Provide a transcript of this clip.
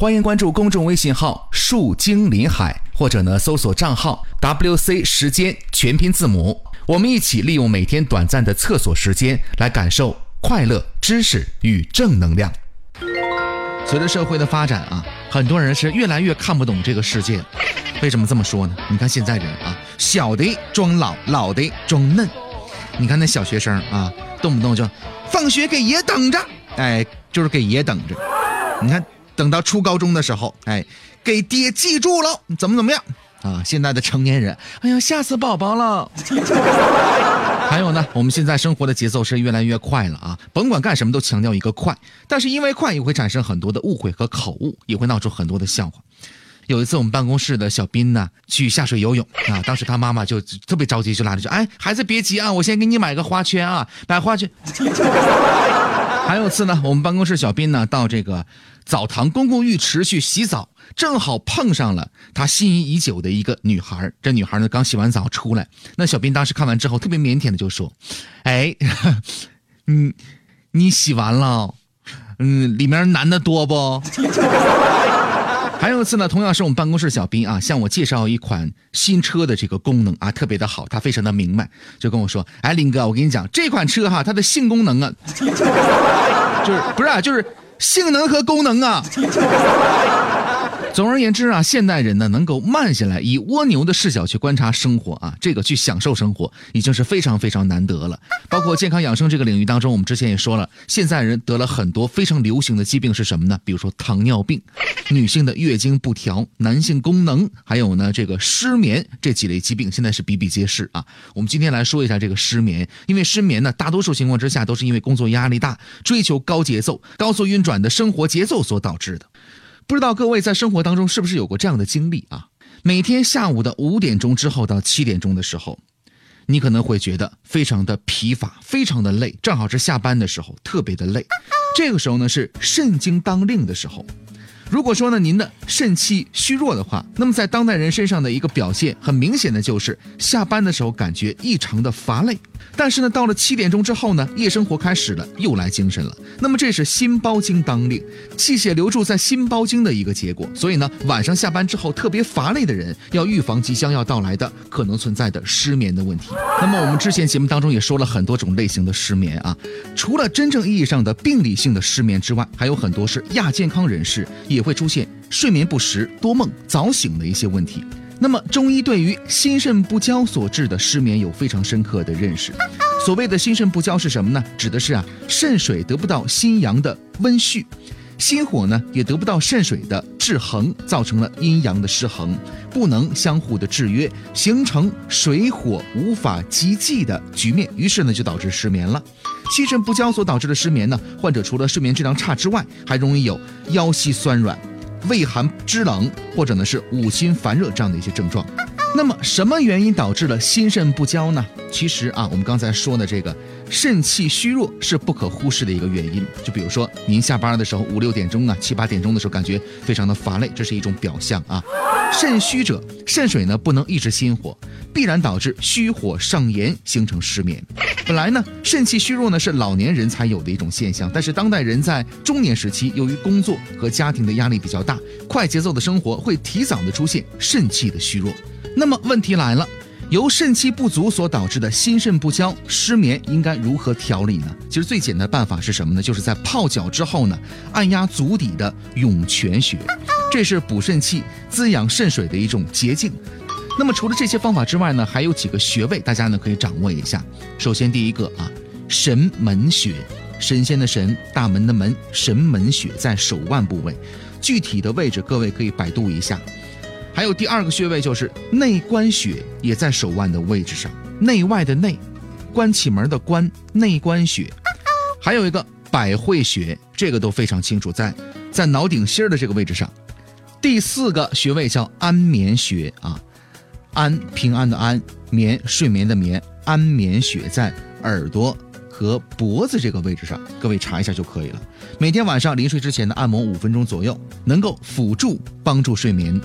欢迎关注公众微信号“树精林海”，或者呢搜索账号 “WC 时间”全拼字母。我们一起利用每天短暂的厕所时间，来感受快乐、知识与正能量。随着社会的发展啊，很多人是越来越看不懂这个世界。为什么这么说呢？你看现在人啊，小的装老，老的装嫩。你看那小学生啊，动不动就放学给爷等着，哎，就是给爷等着。你看等到初高中的时候，哎，给爹记住了，怎么怎么样啊？现在的成年人，哎呀，吓死宝宝了。还有呢，我们现在生活的节奏是越来越快了啊，甭管干什么都强调一个快，但是因为快也会产生很多的误会和口误，也会闹出很多的笑话。有一次，我们办公室的小斌呢去下水游泳啊，当时他妈妈就特别着急，就拉着说：“哎，孩子别急啊，我先给你买个花圈啊，买花圈。” 还有次呢，我们办公室小斌呢到这个澡堂公共浴池去洗澡，正好碰上了他心仪已久的一个女孩。这女孩呢刚洗完澡出来，那小斌当时看完之后特别腼腆的就说：“哎，你你洗完了，嗯，里面男的多不？”还有一次呢，同样是我们办公室小兵啊，向我介绍一款新车的这个功能啊，特别的好，他非常的明白，就跟我说：“哎，林哥，我跟你讲，这款车哈，它的性功能啊，就是不是啊，就是性能和功能啊。”总而言之啊，现代人呢能够慢下来，以蜗牛的视角去观察生活啊，这个去享受生活，已经是非常非常难得了。包括健康养生这个领域当中，我们之前也说了，现在人得了很多非常流行的疾病是什么呢？比如说糖尿病、女性的月经不调、男性功能，还有呢这个失眠这几类疾病，现在是比比皆是啊。我们今天来说一下这个失眠，因为失眠呢，大多数情况之下都是因为工作压力大、追求高节奏、高速运转的生活节奏所导致的。不知道各位在生活当中是不是有过这样的经历啊？每天下午的五点钟之后到七点钟的时候，你可能会觉得非常的疲乏，非常的累，正好是下班的时候，特别的累。这个时候呢是肾经当令的时候。如果说呢您的肾气虚弱的话，那么在当代人身上的一个表现，很明显的就是下班的时候感觉异常的乏累。但是呢，到了七点钟之后呢，夜生活开始了，又来精神了。那么这是心包经当令，气血流注在心包经的一个结果。所以呢，晚上下班之后特别乏累的人，要预防即将要到来的可能存在的失眠的问题。那么我们之前节目当中也说了很多种类型的失眠啊，除了真正意义上的病理性的失眠之外，还有很多是亚健康人士也会出现睡眠不实、多梦、早醒的一些问题。那么，中医对于心肾不交所致的失眠有非常深刻的认识。所谓的心肾不交是什么呢？指的是啊，肾水得不到心阳的温煦，心火呢也得不到肾水的制衡，造成了阴阳的失衡，不能相互的制约，形成水火无法及济的局面，于是呢就导致失眠了。心肾不交所导致的失眠呢，患者除了睡眠质量差之外，还容易有腰膝酸软。畏寒肢冷，或者呢是五心烦热这样的一些症状。那么什么原因导致了心肾不交呢？其实啊，我们刚才说的这个肾气虚弱是不可忽视的一个原因。就比如说您下班的时候五六点钟啊，七八点钟的时候感觉非常的乏累，这是一种表象啊。肾虚者，肾水呢不能抑制心火，必然导致虚火上炎，形成失眠。本来呢，肾气虚弱呢是老年人才有的一种现象，但是当代人在中年时期，由于工作和家庭的压力比较大，快节奏的生活会提早的出现肾气的虚弱。那么问题来了，由肾气不足所导致的心肾不交、失眠，应该如何调理呢？其实最简单的办法是什么呢？就是在泡脚之后呢，按压足底的涌泉穴，这是补肾气、滋养肾水的一种捷径。那么除了这些方法之外呢，还有几个穴位，大家呢可以掌握一下。首先第一个啊，神门穴，神仙的神，大门的门，神门穴在手腕部位，具体的位置各位可以百度一下。还有第二个穴位就是内关穴，也在手腕的位置上，内外的内，关起门的关，内关穴。还有一个百会穴，这个都非常清楚，在在脑顶心儿的这个位置上。第四个穴位叫安眠穴啊，安平安的安，眠睡眠的眠，安眠穴在耳朵和脖子这个位置上，各位查一下就可以了。每天晚上临睡之前的按摩五分钟左右，能够辅助帮助睡眠。